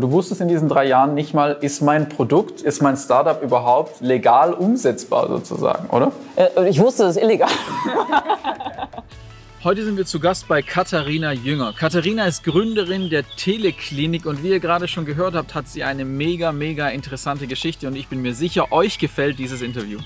Du wusstest in diesen drei Jahren nicht mal, ist mein Produkt, ist mein Startup überhaupt legal umsetzbar sozusagen, oder? Äh, ich wusste, es ist illegal. Heute sind wir zu Gast bei Katharina Jünger. Katharina ist Gründerin der Teleklinik und wie ihr gerade schon gehört habt, hat sie eine mega, mega interessante Geschichte und ich bin mir sicher, euch gefällt dieses Interview.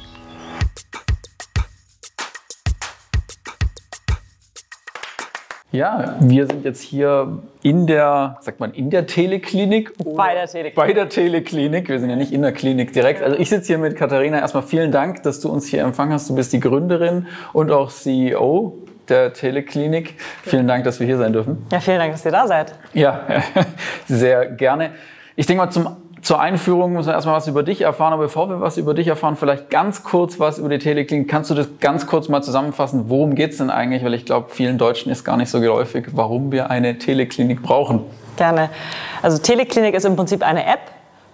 Ja, wir sind jetzt hier in der, sagt man, in der Teleklinik? Bei der Teleklinik. Bei der Teleklinik. Wir sind ja nicht in der Klinik direkt. Also ich sitze hier mit Katharina. Erstmal vielen Dank, dass du uns hier empfangen hast. Du bist die Gründerin und auch CEO der Teleklinik. Vielen Dank, dass wir hier sein dürfen. Ja, vielen Dank, dass ihr da seid. Ja, sehr gerne. Ich denke mal, zum zur Einführung müssen wir erstmal was über dich erfahren, aber bevor wir was über dich erfahren, vielleicht ganz kurz was über die Teleklinik. Kannst du das ganz kurz mal zusammenfassen? Worum geht's denn eigentlich? Weil ich glaube, vielen Deutschen ist gar nicht so geläufig, warum wir eine Teleklinik brauchen. Gerne. Also Teleklinik ist im Prinzip eine App,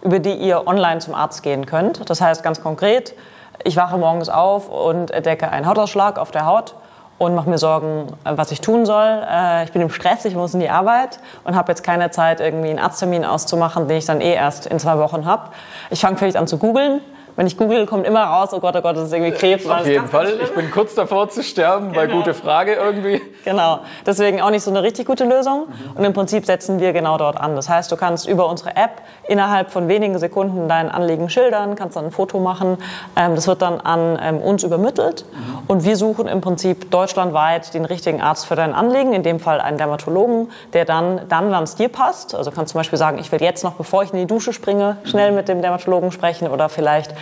über die ihr online zum Arzt gehen könnt. Das heißt ganz konkret, ich wache morgens auf und entdecke einen Hautausschlag auf der Haut und mache mir Sorgen, äh, was ich tun soll. Äh, ich bin im Stress, ich muss in die Arbeit und habe jetzt keine Zeit, irgendwie einen Arzttermin auszumachen, den ich dann eh erst in zwei Wochen habe. Ich fange vielleicht an zu googeln wenn ich google, kommt immer raus, oh Gott, oh Gott, das ist irgendwie Krebs. Auf jeden Fall. Ich bin kurz davor zu sterben, genau. weil gute Frage irgendwie. Genau. Deswegen auch nicht so eine richtig gute Lösung. Mhm. Und im Prinzip setzen wir genau dort an. Das heißt, du kannst über unsere App innerhalb von wenigen Sekunden dein Anliegen schildern, kannst dann ein Foto machen. Ähm, das wird dann an ähm, uns übermittelt. Mhm. Und wir suchen im Prinzip deutschlandweit den richtigen Arzt für dein Anliegen. In dem Fall einen Dermatologen, der dann, dann, wann es dir passt. Also kannst zum Beispiel sagen, ich will jetzt noch, bevor ich in die Dusche springe, schnell mit dem Dermatologen sprechen oder vielleicht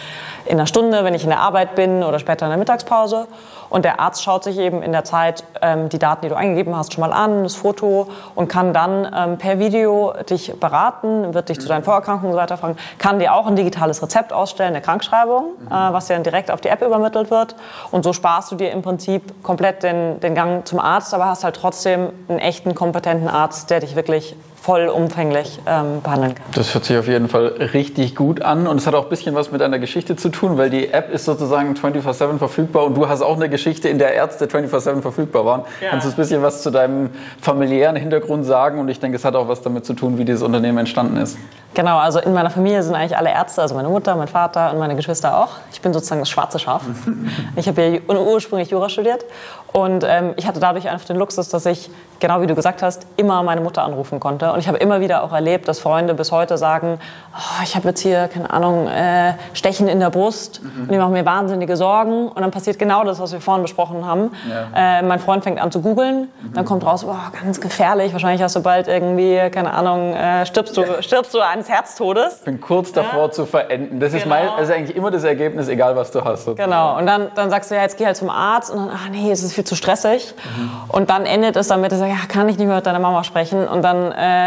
in einer Stunde, wenn ich in der Arbeit bin oder später in der Mittagspause. Und der Arzt schaut sich eben in der Zeit ähm, die Daten, die du eingegeben hast, schon mal an, das Foto und kann dann ähm, per Video dich beraten, wird dich zu deinen Vorerkrankungen und so weiter fragen, kann dir auch ein digitales Rezept ausstellen, eine Krankschreibung, mhm. äh, was dir dann direkt auf die App übermittelt wird. Und so sparst du dir im Prinzip komplett den, den Gang zum Arzt, aber hast halt trotzdem einen echten, kompetenten Arzt, der dich wirklich vollumfänglich ähm, behandeln kann. Das hört sich auf jeden Fall richtig gut an und es hat auch ein bisschen was mit einer Geschichte zu tun, weil die App ist sozusagen 24-7 verfügbar und du hast auch eine Geschichte, in der Ärzte 24-7 verfügbar waren. Ja. Kannst du ein bisschen was zu deinem familiären Hintergrund sagen und ich denke, es hat auch was damit zu tun, wie dieses Unternehmen entstanden ist. Genau, also in meiner Familie sind eigentlich alle Ärzte, also meine Mutter, mein Vater und meine Geschwister auch. Ich bin sozusagen das schwarze Schaf. ich habe ja ursprünglich Jura studiert und ähm, ich hatte dadurch einfach den Luxus, dass ich, genau wie du gesagt hast, immer meine Mutter anrufen konnte. Und ich habe immer wieder auch erlebt, dass Freunde bis heute sagen, oh, ich habe jetzt hier, keine Ahnung, äh, Stechen in der Brust mhm. und die machen mir wahnsinnige Sorgen. Und dann passiert genau das, was wir vorhin besprochen haben. Ja. Äh, mein Freund fängt an zu googeln, mhm. dann kommt raus, oh, ganz gefährlich, wahrscheinlich hast du bald irgendwie, keine Ahnung, äh, stirbst, du, stirbst du eines Herztodes. Ich bin kurz davor ja. zu verenden. Das, genau. ist mein, das ist eigentlich immer das Ergebnis, egal was du hast. Sozusagen. Genau, und dann, dann sagst du, ja, jetzt geh halt zum Arzt und dann, ach nee, es ist viel zu stressig. Mhm. Und dann endet es damit, dass er ja, kann ich nicht mehr mit deiner Mama sprechen. Und dann äh,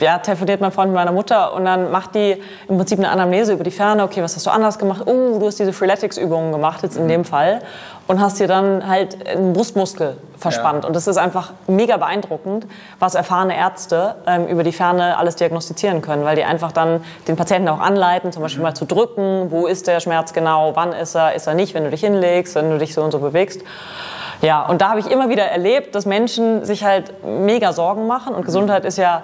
ja, telefoniert mein Freund mit meiner Mutter und dann macht die im Prinzip eine Anamnese über die Ferne. Okay, was hast du anders gemacht? Oh, du hast diese Freeletics-Übungen gemacht, jetzt in mhm. dem Fall. Und hast dir dann halt einen Brustmuskel verspannt. Ja. Und das ist einfach mega beeindruckend, was erfahrene Ärzte ähm, über die Ferne alles diagnostizieren können, weil die einfach dann den Patienten auch anleiten, zum Beispiel mhm. mal zu drücken, wo ist der Schmerz genau, wann ist er, ist er nicht, wenn du dich hinlegst, wenn du dich so und so bewegst. Ja, und da habe ich immer wieder erlebt, dass Menschen sich halt mega Sorgen machen und Gesundheit ist ja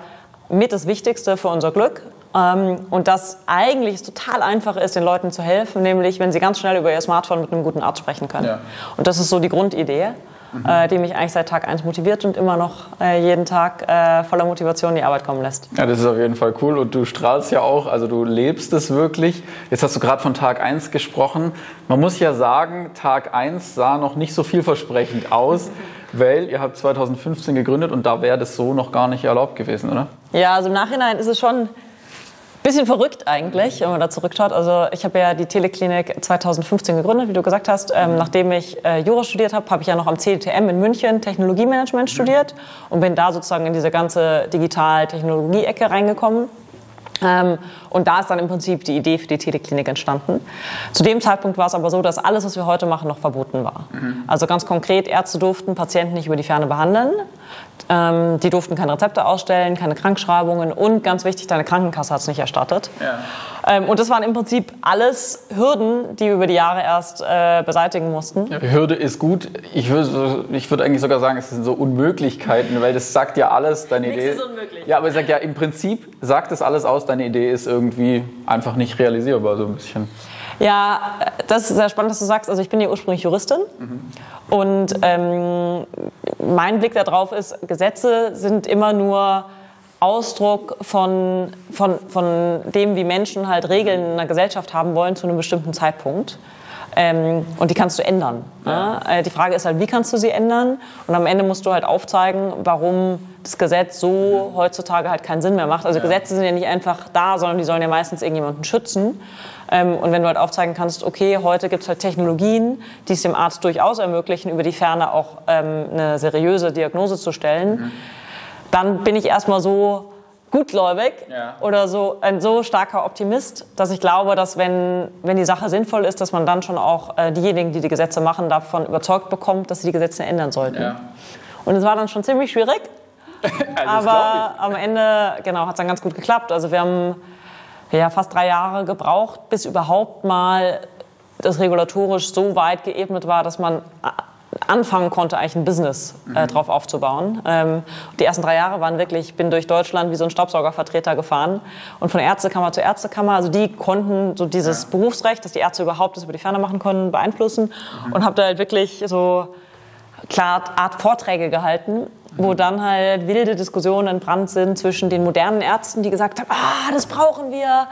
mit das Wichtigste für unser Glück. Ähm, und dass eigentlich es total einfach ist, den Leuten zu helfen, nämlich wenn sie ganz schnell über ihr Smartphone mit einem guten Arzt sprechen können. Ja. Und das ist so die Grundidee mhm. äh, die mich eigentlich seit Tag 1 motiviert und immer noch äh, jeden Tag äh, voller Motivation in die Arbeit kommen lässt. Ja, das ist auf jeden Fall cool und du strahlst ja auch, also du lebst es wirklich. Jetzt hast du gerade von Tag 1 gesprochen. Man muss ja sagen, Tag 1 sah noch nicht so vielversprechend aus. weil ihr habt 2015 gegründet und da wäre das so noch gar nicht erlaubt gewesen, oder? Ja, also im Nachhinein ist es schon Bisschen verrückt eigentlich, wenn man da zurückschaut. Also ich habe ja die Teleklinik 2015 gegründet, wie du gesagt hast. Ähm, nachdem ich äh, Jura studiert habe, habe ich ja noch am CDTM in München Technologiemanagement studiert und bin da sozusagen in diese ganze Digital-Technologie-Ecke reingekommen. Ähm, und da ist dann im Prinzip die Idee für die Teleklinik entstanden. Zu dem Zeitpunkt war es aber so, dass alles, was wir heute machen, noch verboten war. Mhm. Also ganz konkret, Ärzte durften Patienten nicht über die Ferne behandeln. Ähm, die durften keine Rezepte ausstellen, keine Krankschreibungen und ganz wichtig, deine Krankenkasse hat es nicht erstattet. Ja. Ähm, und das waren im Prinzip alles Hürden, die wir über die Jahre erst äh, beseitigen mussten. Hürde ist gut. Ich würde, ich würde eigentlich sogar sagen, es sind so Unmöglichkeiten, weil das sagt ja alles, deine Nichts Idee. ist unmöglich. Ja, aber ich sag ja, im Prinzip sagt das alles aus, deine Idee ist irgendwie einfach nicht realisierbar, so ein bisschen. Ja, das ist sehr spannend, dass du sagst. Also ich bin ja ursprünglich Juristin und ähm, mein Blick darauf ist, Gesetze sind immer nur Ausdruck von, von, von dem, wie Menschen halt Regeln in einer Gesellschaft haben wollen zu einem bestimmten Zeitpunkt. Ähm, und die kannst du ändern. Ja. Äh, die Frage ist halt, wie kannst du sie ändern? Und am Ende musst du halt aufzeigen, warum das Gesetz so heutzutage halt keinen Sinn mehr macht. Also Gesetze sind ja nicht einfach da, sondern die sollen ja meistens irgendjemanden schützen. Ähm, und wenn du halt aufzeigen kannst, okay, heute gibt es halt Technologien, die es dem Arzt durchaus ermöglichen, über die Ferne auch ähm, eine seriöse Diagnose zu stellen, dann bin ich erstmal so gutgläubig Ja. oder so ein so starker Optimist, dass ich glaube, dass wenn, wenn die Sache sinnvoll ist, dass man dann schon auch äh, diejenigen, die die Gesetze machen, davon überzeugt bekommt, dass sie die Gesetze ändern sollten. Ja. Und es war dann schon ziemlich schwierig, Also aber am Ende genau, hat es dann ganz gut geklappt. Also wir haben ja, fast drei Jahre gebraucht, bis überhaupt mal das regulatorisch so weit geebnet war, dass man anfangen konnte, eigentlich ein Business äh, drauf aufzubauen. Ähm, die ersten drei Jahre waren wirklich, ich bin durch Deutschland wie so ein Staubsaugervertreter gefahren und von Ärztekammer zu Ärztekammer. Also die konnten so dieses Berufsrecht, dass die Ärzte überhaupt das über die Ferne machen können, beeinflussen und habe da halt wirklich so klar Art Vorträge gehalten, wo dann halt wilde Diskussionen entbrannt sind zwischen den modernen Ärzten, die gesagt haben, ah, das brauchen wir. Ja.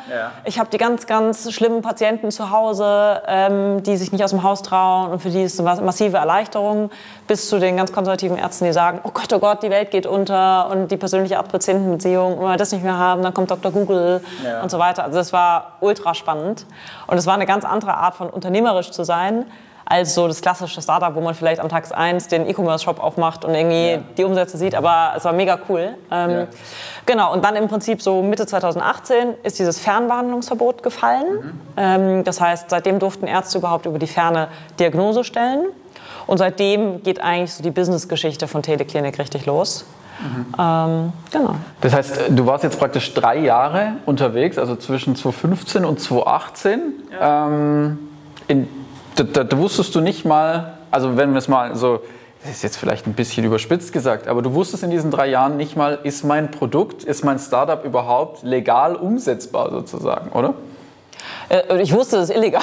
Ich habe die ganz, ganz schlimmen Patienten zu Hause, ähm, die sich nicht aus dem Haus trauen und für die ist eine massive Erleichterung, bis zu den ganz konservativen Ärzten, die sagen, oh Gott, oh Gott, die Welt geht unter und die persönliche Arzt-Patienten-Beziehung, wenn wir das nicht mehr haben, dann kommt Dr. Google Ja. und so weiter. Also das war ultra spannend und es war eine ganz andere Art von unternehmerisch zu sein, als so das klassische Startup, wo man vielleicht am Tag 1 den E-Commerce-Shop aufmacht und irgendwie Ja. die Umsätze sieht, aber es war mega cool. Ähm, Ja. Genau, und dann im Prinzip so Mitte 2018 ist dieses Fernbehandlungsverbot gefallen. Ähm, das heißt, seitdem durften Ärzte überhaupt über die Ferne Diagnose stellen. Und seitdem geht eigentlich so die Business-Geschichte von Teleklinik richtig los. Ähm, genau. Das heißt, du warst jetzt praktisch drei Jahre unterwegs, also zwischen 2015 und 2018. Ähm, in, da, da, da wusstest du nicht mal, also wenn wir es mal so, das ist jetzt vielleicht ein bisschen überspitzt gesagt, aber du wusstest in diesen drei Jahren nicht mal, ist mein Produkt, ist mein Startup überhaupt legal umsetzbar sozusagen, oder? Äh, ich wusste, es ist illegal.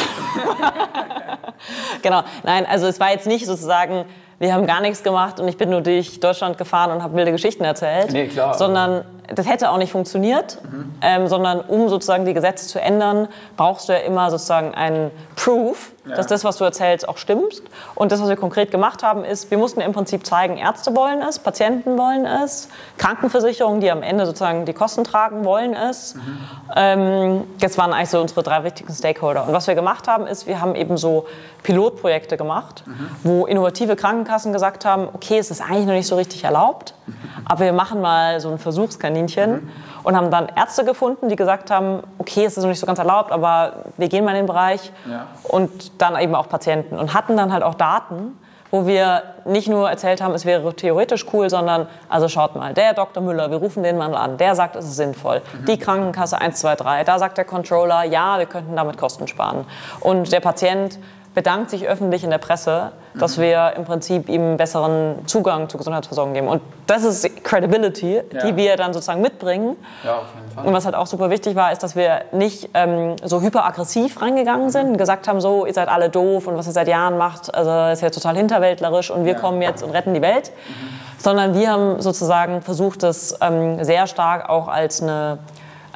genau. Nein, also es war jetzt nicht sozusagen, wir haben gar nichts gemacht und ich bin nur durch Deutschland gefahren und habe wilde Geschichten erzählt. Nee, klar. Sondern das hätte auch nicht funktioniert, ähm, sondern um sozusagen die Gesetze zu ändern, brauchst du ja immer sozusagen einen Proof, dass das, was du erzählst, auch stimmt. Und das, was wir konkret gemacht haben, ist, wir mussten im Prinzip zeigen, Ärzte wollen es, Patienten wollen es, Krankenversicherungen, die am Ende sozusagen die Kosten tragen, wollen es. Ähm, das waren eigentlich so unsere drei wichtigsten Stakeholder. Und was wir gemacht haben, ist, wir haben eben so Pilotprojekte gemacht, wo innovative Krankenkassen gesagt haben, okay, es ist eigentlich noch nicht so richtig erlaubt, aber wir machen mal so ein Versuchskaninchen und haben dann Ärzte gefunden, die gesagt haben, okay, es ist noch nicht so ganz erlaubt, aber wir gehen mal in den Bereich Ja. und dann eben auch Patienten und hatten dann halt auch Daten, wo wir nicht nur erzählt haben, es wäre theoretisch cool, sondern also schaut mal, der Dr. Müller, wir rufen den mal an, der sagt, es ist sinnvoll. Die Krankenkasse 123, da sagt der Controller, ja, wir könnten damit Kosten sparen. Und der Patient bedankt sich öffentlich in der Presse, dass wir im Prinzip ihm besseren Zugang zur Gesundheitsversorgung geben. Und das ist Credibility, Ja. die wir dann sozusagen mitbringen. Ja, auf jeden Fall. Und was halt auch super wichtig war, ist, dass wir nicht ähm, so hyperaggressiv reingegangen sind und gesagt haben, so, ihr seid alle doof und was ihr seit Jahren macht, also ist ja total hinterwäldlerisch und wir Ja. kommen jetzt und retten die Welt. Sondern wir haben sozusagen versucht, das ähm, sehr stark auch als eine,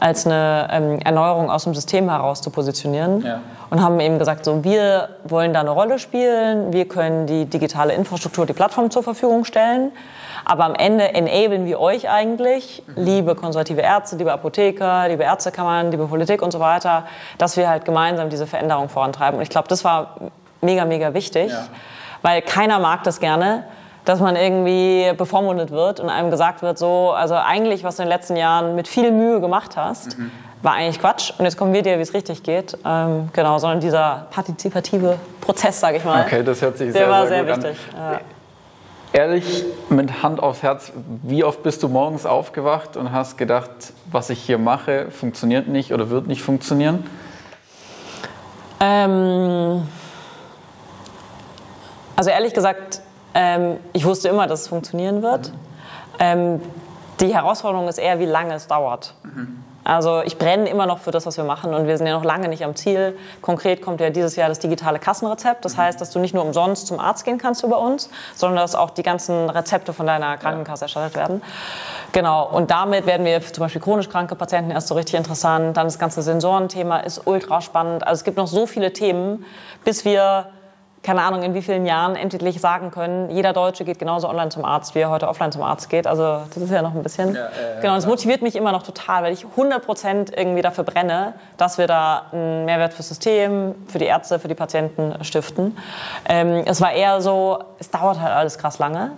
als eine ähm, Erneuerung aus dem System heraus zu positionieren. Ja. Und haben eben gesagt, so, wir wollen da eine Rolle spielen, wir können die digitale Infrastruktur, die Plattform zur Verfügung stellen. Aber am Ende enablen wir euch eigentlich, liebe konservative Ärzte, liebe Apotheker, liebe Ärztekammern, liebe Politik und so weiter, dass wir halt gemeinsam diese Veränderung vorantreiben. Und ich glaube, das war mega, mega wichtig, Ja. weil keiner mag das gerne, dass man irgendwie bevormundet wird und einem gesagt wird, so, also eigentlich, was du in den letzten Jahren mit viel Mühe gemacht hast, war eigentlich Quatsch. Und jetzt kommen wir dir, wie es richtig geht. Ähm, genau, sondern dieser partizipative Prozess, sage ich mal. Okay, das hört sich Der sehr, war sehr, sehr wichtig. an. Ja. ehrlich mit Hand aufs Herz, wie oft bist du morgens aufgewacht und hast gedacht, was ich hier mache, funktioniert nicht oder wird nicht funktionieren? Ähm, also ehrlich gesagt, ähm, ich wusste immer, dass es funktionieren wird. Mhm. Ähm, die Herausforderung ist eher, wie lange es dauert. Mhm. Also ich brenne immer noch für das, was wir machen und wir sind ja noch lange nicht am Ziel. Konkret kommt ja dieses Jahr das digitale Kassenrezept. Das heißt, dass du nicht nur umsonst zum Arzt gehen kannst über uns, sondern dass auch die ganzen Rezepte von deiner Krankenkasse erstattet werden. Genau, und damit werden wir zum Beispiel chronisch kranke Patienten erst so richtig interessant. Dann das ganze Sensorenthema ist ultra spannend. Also es gibt noch so viele Themen, bis wir keine Ahnung, in wie vielen Jahren endlich sagen können, jeder Deutsche geht genauso online zum Arzt, wie er heute offline zum Arzt geht. Also das ist ja noch ein bisschen. Ja, äh, genau, das motiviert mich immer noch total, weil ich 100 Prozent irgendwie dafür brenne, dass wir da einen Mehrwert fürs System, für die Ärzte, für die Patienten stiften. Ähm, es war eher so, es dauert halt alles krass lange.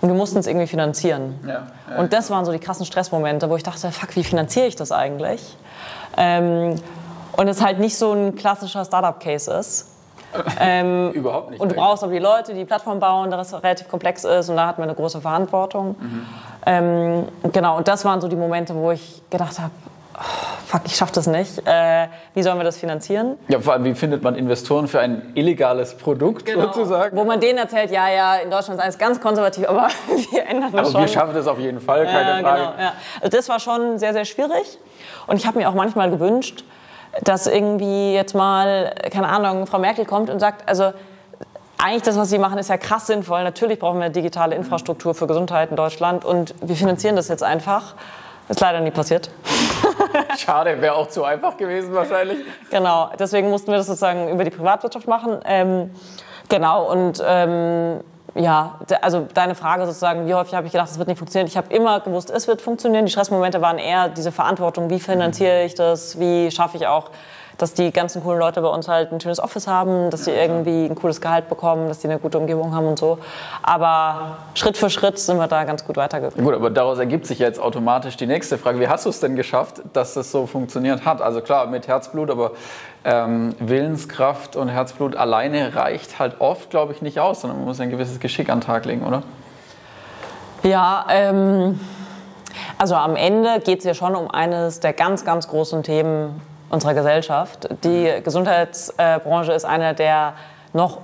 Und wir mussten es irgendwie finanzieren. Ja, ja, und das waren so die krassen Stressmomente, wo ich dachte, fuck, wie finanziere ich das eigentlich? Ähm, und es halt nicht so ein klassischer Startup-Case ist, ähm, Überhaupt nicht. Und du brauchst auch die Leute, die die Plattform bauen, da das relativ komplex ist und da hatten wir eine große Verantwortung. Mhm. Ähm, genau, und das waren so die Momente, wo ich gedacht habe, oh, fuck, ich schaffe das nicht. Äh, wie sollen wir das finanzieren? Ja, vor allem, wie findet man Investoren für ein illegales Produkt genau. sozusagen? Wo man denen erzählt, ja, ja, in Deutschland ist alles ganz konservativ, aber wir ändern das aber schon. wir schaffen das auf jeden Fall, keine ja, Frage. Genau, ja. Also das war schon sehr, sehr schwierig. Und ich habe mir auch manchmal gewünscht, dass irgendwie jetzt mal, keine Ahnung, Frau Merkel kommt und sagt, also eigentlich das, was Sie machen, ist ja krass sinnvoll. Natürlich brauchen wir digitale Infrastruktur für Gesundheit in Deutschland und wir finanzieren das jetzt einfach. Ist leider nie passiert. Schade, wäre auch zu einfach gewesen wahrscheinlich. Genau, deswegen mussten wir das sozusagen über die Privatwirtschaft machen. Ähm, genau, und ähm, ja, also deine Frage sozusagen, wie häufig habe ich gedacht, es wird nicht funktionieren? Ich habe immer gewusst, es wird funktionieren. Die Stressmomente waren eher diese Verantwortung, wie finanziere ich das, wie schaffe ich auch dass die ganzen coolen Leute bei uns halt ein schönes Office haben, dass sie irgendwie ein cooles Gehalt bekommen, dass sie eine gute Umgebung haben und so. Aber Schritt für Schritt sind wir da ganz gut weitergekommen. Gut, aber daraus ergibt sich jetzt automatisch die nächste Frage. Wie hast du es denn geschafft, dass das so funktioniert hat? Also klar, mit Herzblut, aber ähm, Willenskraft und Herzblut alleine reicht halt oft, glaube ich, nicht aus, sondern man muss ein gewisses Geschick an den Tag legen, oder? Ja, ähm, also am Ende geht es ja schon um eines der ganz, ganz großen Themen unserer Gesellschaft. Die Gesundheitsbranche ist eine der noch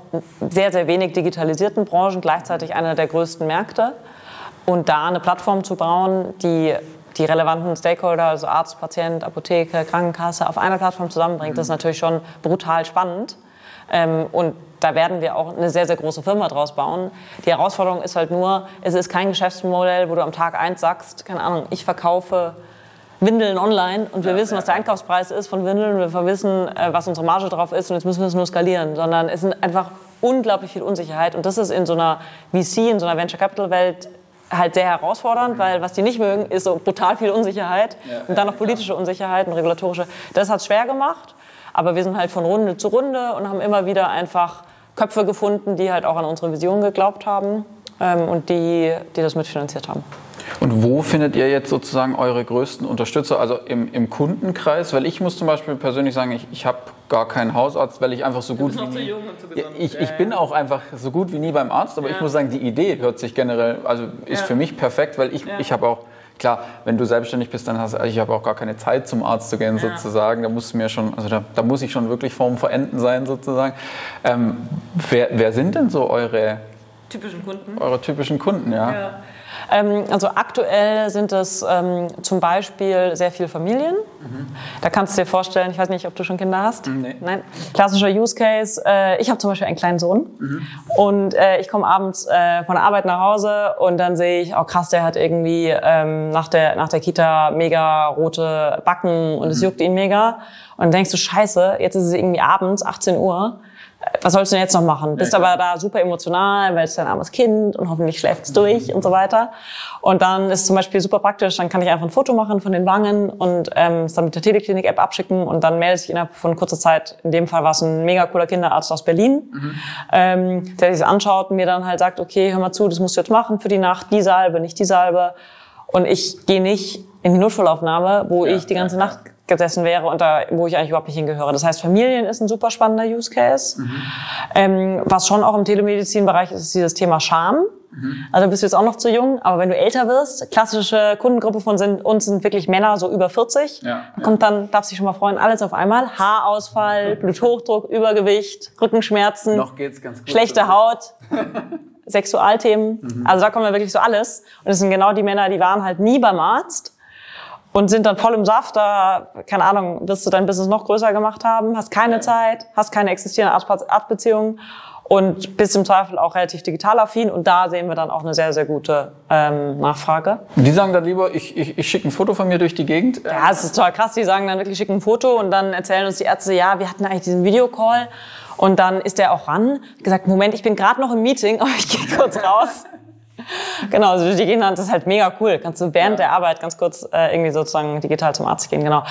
sehr, sehr wenig digitalisierten Branchen, gleichzeitig einer der größten Märkte. Und da eine Plattform zu bauen, die die relevanten Stakeholder, also Arzt, Patient, Apotheke, Krankenkasse, auf einer Plattform zusammenbringt, das ist natürlich schon brutal spannend. Ähm, und da werden wir auch eine sehr, sehr große Firma draus bauen. Die Herausforderung ist halt nur, es ist kein Geschäftsmodell, wo du am Tag eins sagst, keine Ahnung, ich verkaufe Windeln online und wir ja, wissen, was der Einkaufspreis ist von Windeln, wir wissen, äh, was unsere Marge drauf ist und jetzt müssen wir es nur skalieren, sondern es sind einfach unglaublich viel Unsicherheit und das ist in so einer VC, in so einer Venture Capital Welt halt sehr herausfordernd, weil was die nicht mögen, ist so brutal viel Unsicherheit ja, und dann noch politische Unsicherheit und regulatorische. Das hat es schwer gemacht, aber wir sind halt von Runde zu Runde und haben immer wieder einfach Köpfe gefunden, die halt auch an unsere Vision geglaubt haben ähm, und die, die das mitfinanziert haben. Und wo findet ihr jetzt sozusagen eure größten Unterstützer? Also im, im Kundenkreis? Weil ich muss zum Beispiel persönlich sagen, ich, ich habe gar keinen Hausarzt, weil ich einfach so gut wie nie, ich, ich bin auch einfach so gut wie nie beim Arzt, aber ja. ich muss sagen, die Idee hört sich generell, also ist ja. für mich perfekt, weil ich, ja. ich habe auch klar, wenn du selbstständig bist, dann hast ich habe auch gar keine Zeit zum Arzt zu gehen sozusagen. Da muss mir schon, also da, da, muss ich schon wirklich vorm Verenden sein sozusagen. Ähm, wer, wer, sind denn so eure typischen Kunden? Eure typischen Kunden, ja. Ähm, also aktuell sind es ähm, zum Beispiel sehr viele Familien. Mhm. Da kannst du dir vorstellen, ich weiß nicht, ob du schon Kinder hast. Nee. Nein. Klassischer Use Case. Äh, ich habe zum Beispiel einen kleinen Sohn mhm. und äh, ich komme abends äh, von der Arbeit nach Hause und dann sehe ich, oh krass, der hat irgendwie ähm, nach, der, nach der Kita mega rote Backen und mhm. es juckt ihn mega. Und dann denkst du, scheiße, jetzt ist es irgendwie abends, 18 Uhr was sollst du denn jetzt noch machen? Bist ja, aber da super emotional, weil es dein armes Kind und hoffentlich schläft es durch und so weiter. Und dann ist zum Beispiel super praktisch, dann kann ich einfach ein Foto machen von den Wangen und ähm, es dann mit der Teleklinik-App abschicken und dann meldet sich innerhalb von kurzer Zeit, in dem Fall war es ein mega cooler Kinderarzt aus Berlin, mhm. ähm, der sich das anschaut und mir dann halt sagt, okay, hör mal zu, das musst du jetzt machen für die Nacht, die Salbe, nicht die Salbe. Und ich gehe nicht in die Notfallaufnahme, wo ja, ich die ganze ja, Nacht gesessen wäre und da, wo ich eigentlich überhaupt nicht hingehöre. Das heißt, Familien ist ein super spannender Use Case. Mhm. Ähm, was schon auch im Telemedizinbereich ist, ist dieses Thema Scham. Also bist du jetzt auch noch zu jung, aber wenn du älter wirst, klassische Kundengruppe von sind, uns sind wirklich Männer so über 40. Ja, ja. Kommt dann, darfst dich schon mal freuen, alles auf einmal. Haarausfall, Bluthochdruck, Übergewicht, Rückenschmerzen, Noch geht's ganz gut. schlechte Haut. Sexualthemen. Also da kommen ja wirklich so alles. Und das sind genau die Männer, die waren halt nie beim Arzt und sind dann voll im Saft. Da, keine Ahnung, wirst du dein Business noch größer gemacht haben, hast keine Zeit, hast keine existierende Arztbeziehung und bist im Zweifel auch relativ digital affin. Und da sehen wir dann auch eine sehr, sehr gute ähm, Nachfrage. Die sagen dann lieber, ich, ich, ich schicke ein Foto von mir durch die Gegend. Ja, es ist total krass. Die sagen dann wirklich, schicken ein Foto und dann erzählen uns die Ärzte, ja, wir hatten eigentlich diesen Videocall. Und dann ist der auch ran, gesagt, Moment, ich bin gerade noch im Meeting, aber ich gehe kurz raus. Genau, also die gehen dann, das ist halt mega cool. Kannst du während der Arbeit ganz kurz äh, irgendwie sozusagen digital zum Arzt gehen, genau.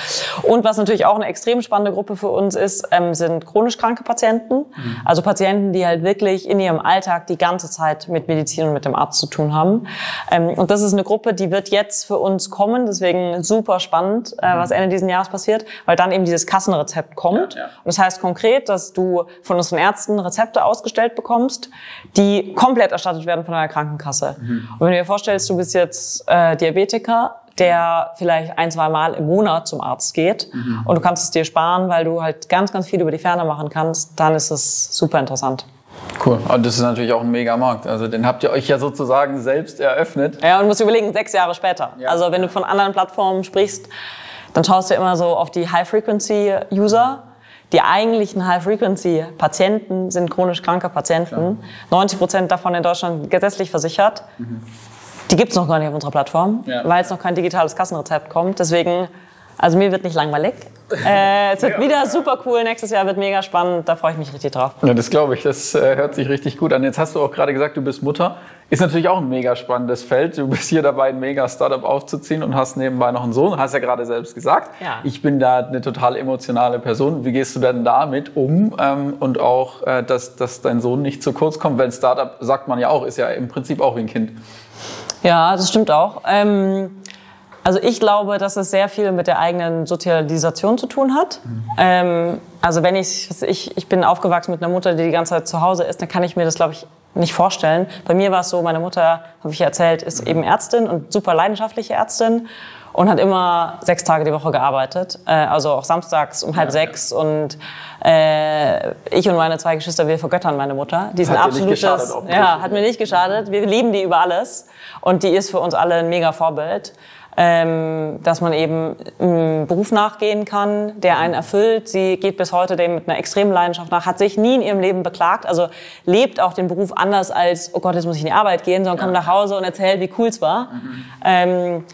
Und was natürlich auch eine extrem spannende Gruppe für uns ist, ähm, sind chronisch kranke Patienten. Also Patienten, die halt wirklich in ihrem Alltag die ganze Zeit mit Medizin und mit dem Arzt zu tun haben. Ähm, und das ist eine Gruppe, die wird jetzt für uns kommen, deswegen super spannend, äh, was Ende dieses Jahres passiert, weil dann eben dieses Kassenrezept kommt. Ja, ja. Und das heißt konkret, dass du von unseren Ärzten Rezepte ausgestellt bekommst, die komplett erstattet werden von deiner Krankenkasse. Und wenn du dir vorstellst, du bist jetzt äh, Diabetiker, der vielleicht ein, zwei Mal im Monat zum Arzt geht und du kannst es dir sparen, weil du halt ganz, ganz viel über die Ferne machen kannst, dann ist es super interessant. Cool. Und das ist natürlich auch ein mega Markt. Also den habt ihr euch ja sozusagen selbst eröffnet. Ja, und musst überlegen, sechs Jahre später. Ja. Also wenn du von anderen Plattformen sprichst, dann schaust du immer so auf die High-Frequency-User. Die eigentlichen High-Frequency-Patienten sind chronisch kranke Patienten. 90 Prozent davon in Deutschland gesetzlich versichert. Die gibt's noch gar nicht auf unserer Plattform, Ja. weil es noch kein digitales Kassenrezept kommt. Deswegen, also mir wird nicht langweilig. Äh, es wird wieder super cool. Nächstes Jahr wird mega spannend. Da freue ich mich richtig drauf. Ja, das glaube ich. Das äh, hört sich richtig gut an. Jetzt hast du auch gerade gesagt, du bist Mutter. Ist natürlich auch ein mega spannendes Feld. Du bist hier dabei, ein mega Startup aufzuziehen und hast nebenbei noch einen Sohn. Hast ja gerade selbst gesagt. Ja. Ich bin da eine total emotionale Person. Wie gehst du denn damit um? Ähm, und auch, äh, dass, dass dein Sohn nicht zu kurz kommt. Weil ein Startup, sagt man ja auch, ist ja im Prinzip auch wie ein Kind. Ja, das stimmt auch. Ähm, also ich glaube, dass es sehr viel mit der eigenen Sozialisation zu tun hat. Ähm, also wenn ich, ich, ich bin aufgewachsen mit einer Mutter, die die ganze Zeit zu Hause ist, dann kann ich mir das, glaube ich, nicht vorstellen. Bei mir war es so, meine Mutter, habe ich ja erzählt, ist eben Ärztin und super leidenschaftliche Ärztin und hat immer sechs Tage die Woche gearbeitet. Äh, also auch samstags um halb sechs und äh, ich und meine zwei Geschwister, wir vergöttern meine Mutter. Die sind Hat nicht absolutes, ja, hat mir nicht geschadet. Wir lieben die über alles und die ist für uns alle ein mega Vorbild. Ähm, dass man eben einem Beruf nachgehen kann, der einen erfüllt. Sie geht bis heute dem mit einer extremen Leidenschaft nach, hat sich nie in ihrem Leben beklagt, also lebt auch den Beruf anders als, oh Gott, jetzt muss ich in die Arbeit gehen, sondern kommt nach Hause und erzählt, wie cool es war. Ähm,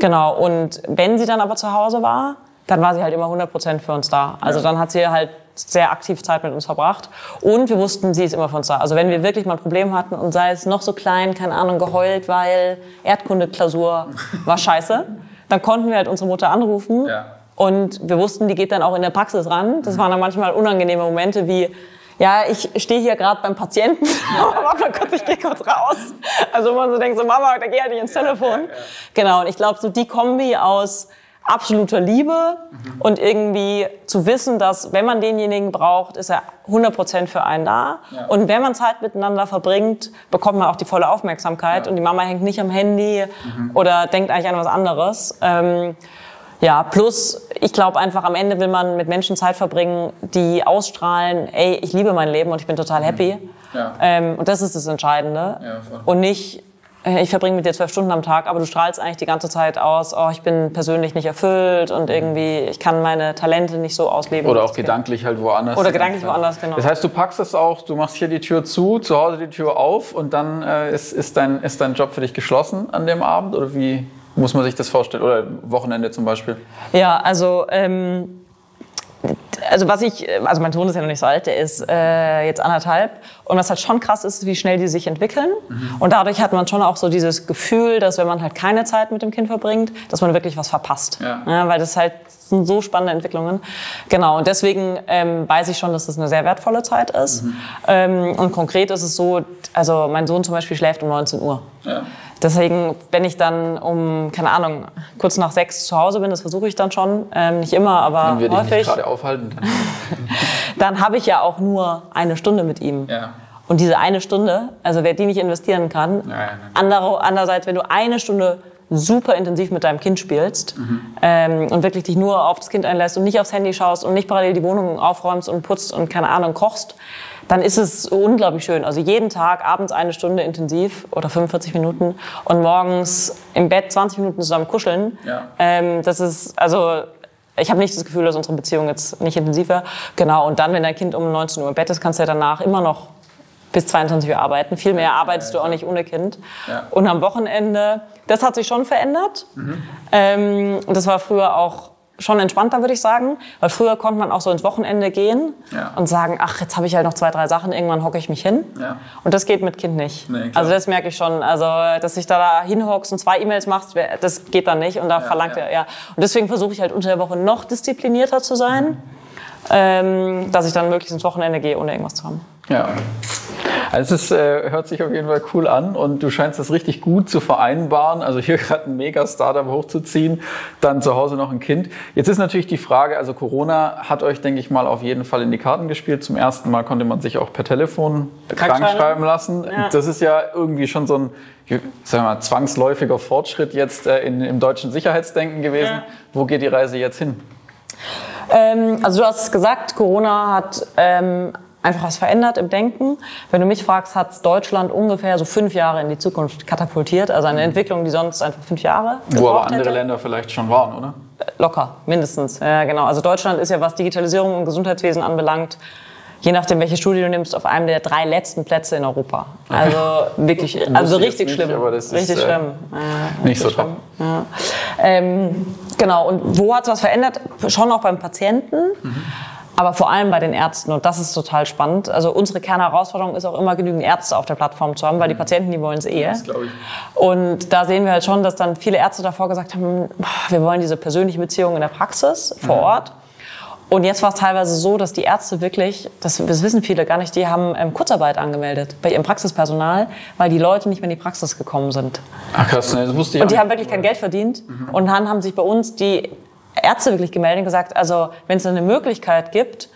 genau, und wenn sie dann aber zu Hause war, dann war sie halt immer 100 Prozent für uns da. Also dann hat sie halt sehr aktiv Zeit mit uns verbracht. Und wir wussten, sie ist immer für uns da. Also wenn wir wirklich mal ein Problem hatten und sei es noch so klein, keine Ahnung, geheult, weil Erdkunde-Klausur war scheiße, dann konnten wir halt unsere Mutter anrufen. Ja. Und wir wussten, die geht dann auch in der Praxis ran. Das waren dann manchmal unangenehme Momente wie, ja, ich stehe hier gerade beim Patienten. Warte mal kurz, ich gehe kurz raus. Also man so denkt, so Mama, da geh halt nicht ins Telefon. Genau, und ich glaube, so die Kombi aus absoluter Liebe und irgendwie zu wissen, dass wenn man denjenigen braucht, ist er 100% für einen da. Und wenn man Zeit miteinander verbringt, bekommt man auch die volle Aufmerksamkeit und die Mama hängt nicht am Handy oder denkt eigentlich an was anderes. Ähm, ja, plus, ich glaube einfach, am Ende will man mit Menschen Zeit verbringen, die ausstrahlen, ey, ich liebe mein Leben und ich bin total happy. Ja. Ähm, und das ist das Entscheidende. Ja, und nicht, ich verbringe mit dir zwölf Stunden am Tag, aber du strahlst eigentlich die ganze Zeit aus, oh, ich bin persönlich nicht erfüllt und irgendwie, ich kann meine Talente nicht so ausleben. Oder auch gedanklich halt woanders. Oder gedanklich woanders, genau. Das heißt, du packst es auch, du machst hier die Tür zu, zu Hause die Tür auf und dann äh, ist, ist, dein, ist dein Job für dich geschlossen an dem Abend? Oder wie muss man sich das vorstellen? Oder Wochenende zum Beispiel? Ja, also ähm, also was ich, also mein Sohn ist ja noch nicht so alt, der ist äh, jetzt anderthalb. Und was halt schon krass ist, wie schnell die sich entwickeln. Und dadurch hat man schon auch so dieses Gefühl, dass wenn man halt keine Zeit mit dem Kind verbringt, dass man wirklich was verpasst. Ja. weil das halt sind so spannende Entwicklungen. Genau, und deswegen ähm, weiß ich schon, dass das eine sehr wertvolle Zeit ist. Ähm, und konkret ist es so, also mein Sohn zum Beispiel schläft um 19 Uhr. Ja. Deswegen, wenn ich dann um, keine Ahnung, kurz nach sechs zu Hause bin, das versuche ich dann schon, ähm, nicht immer, aber Wenn wir dich nicht häufig, gerade aufhalten. Dann, dann habe ich ja auch nur eine Stunde mit ihm. ja. Und diese eine Stunde, also wer die nicht investieren kann, Ja, ja, nein. andere, andererseits, wenn du eine Stunde super intensiv mit deinem Kind spielst Mhm. ähm, und wirklich dich nur auf das Kind einlässt und nicht aufs Handy schaust und nicht parallel die Wohnung aufräumst und putzt und keine Ahnung kochst, dann ist es unglaublich schön. Also jeden Tag abends eine Stunde intensiv oder 45 Minuten und morgens im Bett 20 Minuten zusammen kuscheln. Ja. Ähm, das ist also ich habe nicht das Gefühl, dass unsere Beziehung jetzt nicht intensiv wäre. Genau, und dann, wenn dein Kind um 19 Uhr im Bett ist, kannst du ja danach immer noch bis 22 Uhr arbeiten. Viel mehr arbeitest du auch nicht ohne Kind. Ja. Und am Wochenende, das hat sich schon verändert. Ähm, und das war früher auch schon entspannter, würde ich sagen. Weil früher konnte man auch so ins Wochenende gehen Ja. und sagen, ach, jetzt habe ich halt noch zwei, drei Sachen, irgendwann hocke ich mich hin. Ja. Und das geht mit Kind nicht. Nee, also das merke ich schon. Also, dass ich da hinhockst und zwei E-Mails machst, das geht dann nicht. Und da verlangt ja. er, ja. Und deswegen versuche ich halt unter der Woche noch disziplinierter zu sein, ähm, dass ich dann möglichst ins Wochenende gehe, ohne irgendwas zu haben. Ja. Also es ist, äh, hört sich auf jeden Fall cool an und du scheinst das richtig gut zu vereinbaren. Also hier gerade ein mega Startup hochzuziehen, dann zu Hause noch ein Kind. Jetzt ist natürlich die Frage, also Corona hat euch, denke ich mal, auf jeden Fall in die Karten gespielt. Zum ersten Mal konnte man sich auch per Telefon krank Krankschreiben. schreiben lassen. Ja. Das ist ja irgendwie schon so ein ich sag mal, zwangsläufiger Fortschritt jetzt äh, in, im deutschen Sicherheitsdenken gewesen. Ja. Wo geht die Reise jetzt hin? Ähm, also du hast es gesagt, Corona hat ähm, einfach was verändert im Denken. Wenn du mich fragst, hat Deutschland ungefähr so fünf Jahre in die Zukunft katapultiert. Also eine Entwicklung, die sonst einfach fünf Jahre Wo aber andere hätte. Länder vielleicht schon waren, oder? Locker, mindestens. Ja, genau. Also Deutschland ist ja, was Digitalisierung und Gesundheitswesen anbelangt, je nachdem, welche Studie du nimmst, auf einem der drei letzten Plätze in Europa. Also wirklich, also richtig nicht, schlimm. das ist, richtig äh, schlimm. Ja, Nicht so richtig top. schlimm. Ja. Ähm, genau, und wo hat es was verändert? Schon auch beim Patienten. Aber vor allem bei den Ärzten und das ist total spannend. Also unsere Kernherausforderung ist auch immer genügend Ärzte auf der Plattform zu haben, weil die Patienten, die wollen es eh. Das glaube ich. Und da sehen wir halt schon, dass dann viele Ärzte davor gesagt haben, wir wollen diese persönliche Beziehung in der Praxis vor Ort. Und jetzt war es teilweise so, dass die Ärzte wirklich, das, das wissen viele gar nicht, die haben ähm, Kurzarbeit angemeldet bei ihrem Praxispersonal, weil die Leute nicht mehr in die Praxis gekommen sind. Ach krass, ne, das wusste ich Und die haben wirklich kein Geld verdient. Und dann haben sich bei uns die Ärzte wirklich gemeldet und gesagt, also wenn es eine Möglichkeit gibt,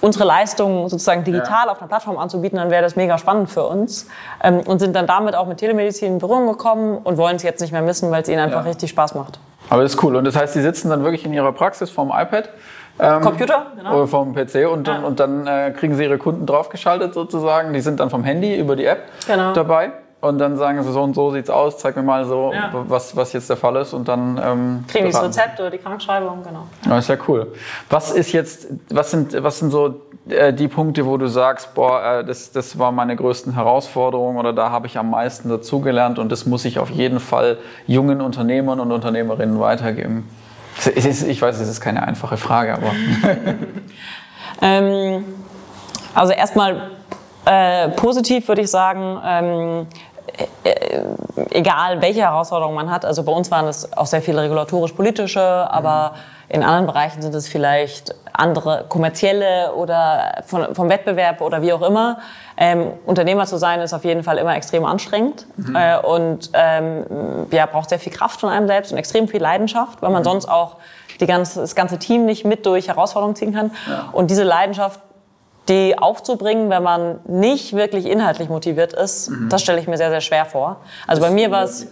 unsere Leistungen sozusagen digital auf einer Plattform anzubieten, dann wäre das mega spannend für uns. Ähm, und sind dann damit auch mit Telemedizin in Berührung gekommen und wollen es jetzt nicht mehr missen, weil es ihnen einfach Ja. richtig Spaß macht. Aber das ist cool. Und das heißt, die sitzen dann wirklich in ihrer Praxis vorm iPad. Ähm, Computer, genau. Oder vom PC und dann, und dann äh, kriegen sie ihre Kunden draufgeschaltet sozusagen. Die sind dann vom Handy über die App Genau. dabei. Und dann sagen sie so und so sieht's aus, zeig mir mal so, Ja. was, was jetzt der Fall ist. Und dann ähm, Kriegen die das. Rezept oder die Krankschreibung, genau. Ja, ist ja cool. Was ist jetzt, was sind, was sind so äh, die Punkte, wo du sagst, boah, äh, das, das war meine größten Herausforderungen oder da habe ich am meisten dazugelernt und das muss ich auf jeden Fall jungen Unternehmern und Unternehmerinnen weitergeben? Es ist, ich weiß, es ist keine einfache Frage, aber Ähm, also erstmal äh, positiv würde ich sagen, ähm, äh, egal welche Herausforderungen man hat. Also bei uns waren es auch sehr viele regulatorisch-politische, aber in anderen Bereichen sind es vielleicht andere kommerzielle oder von, vom Wettbewerb oder wie auch immer. Ähm, Unternehmer zu sein ist auf jeden Fall immer extrem anstrengend äh, und ähm, ja, braucht sehr viel Kraft von einem selbst und extrem viel Leidenschaft, weil man sonst auch die ganze, das ganze Team nicht mit durch Herausforderungen ziehen kann. Und diese Leidenschaft die aufzubringen, wenn man nicht wirklich inhaltlich motiviert ist, das stelle ich mir sehr, sehr schwer vor. Also bei mir war es,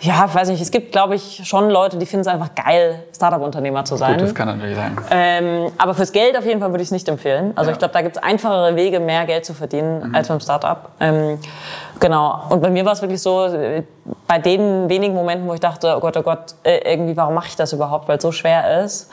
ja, ich weiß nicht, es gibt, glaube ich, schon Leute, die finden es einfach geil, Startup-Unternehmer zu sein. Gut, das kann natürlich sein. Ähm, aber fürs Geld auf jeden Fall würde ich es nicht empfehlen. Also Ja. ich glaube, da gibt es einfachere Wege, mehr Geld zu verdienen als beim Startup. Ähm, genau. Und bei mir war es wirklich so, äh, bei den wenigen Momenten, wo ich dachte, oh Gott, oh Gott, äh, irgendwie, warum mache ich das überhaupt, weil es so schwer ist,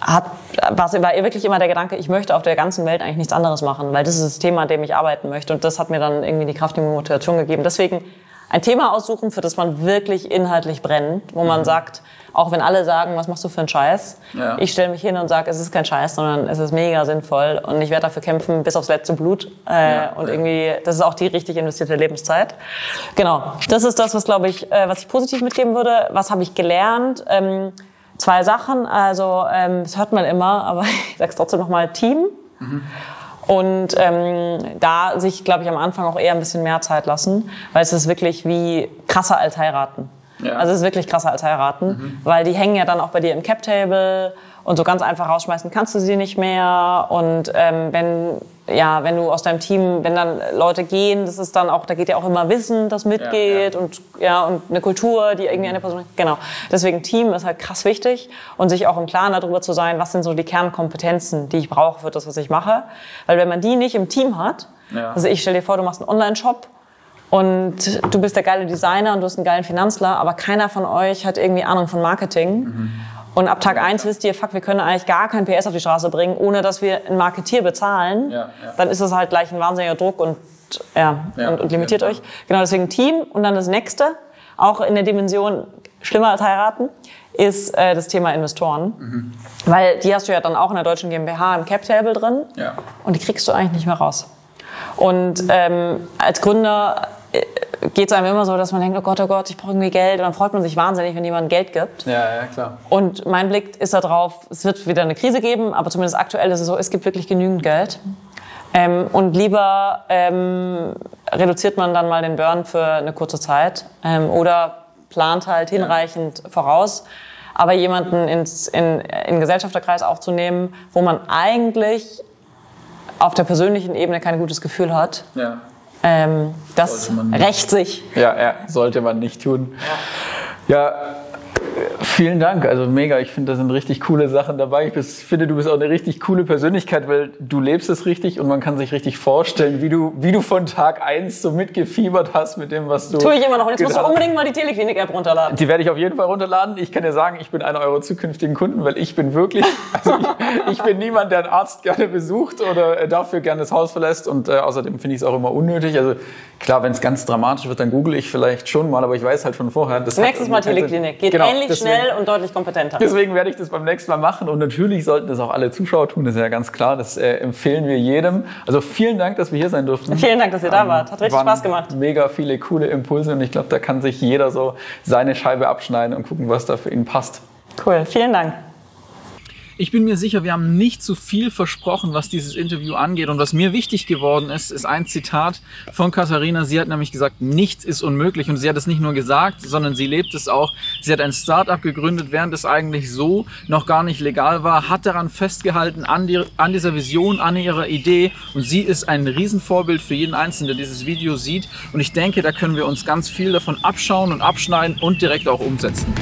hat, war, war wirklich immer der Gedanke, ich möchte auf der ganzen Welt eigentlich nichts anderes machen, weil das ist das Thema, an dem ich arbeiten möchte. Und das hat mir dann irgendwie die Kraft und die Motivation gegeben. Deswegen ein Thema aussuchen, für das man wirklich inhaltlich brennt, wo man sagt, auch wenn alle sagen, was machst du für einen Scheiß, Ja. ich stelle mich hin und sage, es ist kein Scheiß, sondern es ist mega sinnvoll und ich werde dafür kämpfen bis aufs letzte Blut. Äh, Ja. und irgendwie, das ist auch die richtig investierte Lebenszeit. Genau, das ist das, was glaube ich, äh, was ich positiv mitgeben würde. Was habe ich gelernt? Ähm, zwei Sachen. Also ähm, das hört man immer, aber ich sage es trotzdem nochmal: Team. Und ähm, da sich, glaube ich, am Anfang auch eher ein bisschen mehr Zeit lassen, weil es ist wirklich wie krasser als heiraten. Ja. Also es ist wirklich krasser als heiraten, weil die hängen ja dann auch bei dir im Cap-Table und so ganz einfach rausschmeißen kannst du sie nicht mehr. Und ähm, wenn ja, wenn du aus deinem Team, wenn dann Leute gehen, das ist dann auch, da geht ja auch immer Wissen, das mitgeht Ja, ja. und ja und eine Kultur, die irgendwie eine Person, genau. Deswegen Team ist halt krass wichtig und sich auch im Klaren darüber zu sein, was sind so die Kernkompetenzen, die ich brauche für das, was ich mache, weil wenn man die nicht im Team hat, Ja. also ich stell dir vor, du machst einen Online-Shop und du bist der geile Designer und du hast einen geilen Finanzler, aber keiner von euch hat irgendwie Ahnung von Marketing. Mhm. Und ab Tag eins wisst ihr, fuck, wir können eigentlich gar kein PS auf die Straße bringen, ohne dass wir einen Marketier bezahlen. Ja, ja. Dann ist es halt gleich ein wahnsinniger Druck und, ja, Ja, und, und limitiert euch. Genau, deswegen Team. Und dann das nächste, auch in der Dimension schlimmer als heiraten, ist äh, das Thema Investoren. Mhm. Weil die hast du ja dann auch in der deutschen GmbH im Cap-Table drin. Ja. Und die kriegst du eigentlich nicht mehr raus. Und ähm, als Gründer geht es einem immer so, dass man denkt, oh Gott, oh Gott, ich brauche irgendwie Geld. Und dann freut man sich wahnsinnig, wenn jemand Geld gibt. Ja, ja, klar. Und mein Blick ist da drauf, es wird wieder eine Krise geben, aber zumindest aktuell ist es so, es gibt wirklich genügend Geld. Ähm, und lieber ähm, reduziert man dann mal den Burn für eine kurze Zeit ähm, oder plant halt hinreichend voraus. Aber jemanden ins, in, in den Gesellschafterkreis aufzunehmen, wo man eigentlich auf der persönlichen Ebene kein gutes Gefühl hat, Ja. Ähm, das rächt sich. Ja, ja, sollte man nicht tun. Ja, vielen Dank. Also mega. Ich finde, da sind richtig coole Sachen dabei. Ich bis- finde, du bist auch eine richtig coole Persönlichkeit, weil du lebst es richtig und man kann sich richtig vorstellen, wie du, wie du von Tag eins so mitgefiebert hast mit dem, was du. Tue ich immer noch. Und jetzt musst du unbedingt mal die Teleklinik-App runterladen. Die werde ich auf jeden Fall runterladen. Ich kann dir sagen, ich bin einer eurer zukünftigen Kunden, weil ich bin wirklich, also ich, ich bin niemand, der einen Arzt gerne besucht oder äh, dafür gerne das Haus verlässt und äh, außerdem finde ich es auch immer unnötig. Also klar, wenn es ganz dramatisch wird, dann google ich vielleicht schon mal, aber ich weiß halt schon vorher. Das Nächstes Mal. Teleklinik. Geht Genau, ähnlich deswegen- schnell und deutlich kompetenter. Deswegen werde ich das beim nächsten Mal machen und natürlich sollten das auch alle Zuschauer tun, das ist ja ganz klar, das äh, empfehlen wir jedem. Also vielen Dank, dass wir hier sein durften. Vielen Dank, dass ihr da wart. Hat richtig Spaß gemacht. Mega viele coole Impulse und ich glaube, da kann sich jeder so seine Scheibe abschneiden und gucken, was da für ihn passt. Cool, vielen Dank. Ich bin mir sicher, wir haben nicht zu viel versprochen, was dieses Interview angeht. Und was mir wichtig geworden ist, ist ein Zitat von Katharina. Sie hat nämlich gesagt, nichts ist unmöglich. Und sie hat es nicht nur gesagt, sondern sie lebt es auch. Sie hat ein Startup gegründet, während es eigentlich so noch gar nicht legal war, hat daran festgehalten, an, die, an dieser Vision, an ihrer Idee. Und sie ist ein Riesenvorbild für jeden Einzelnen, der dieses Video sieht. Und ich denke, da können wir uns ganz viel davon abschauen und abschneiden und direkt auch umsetzen.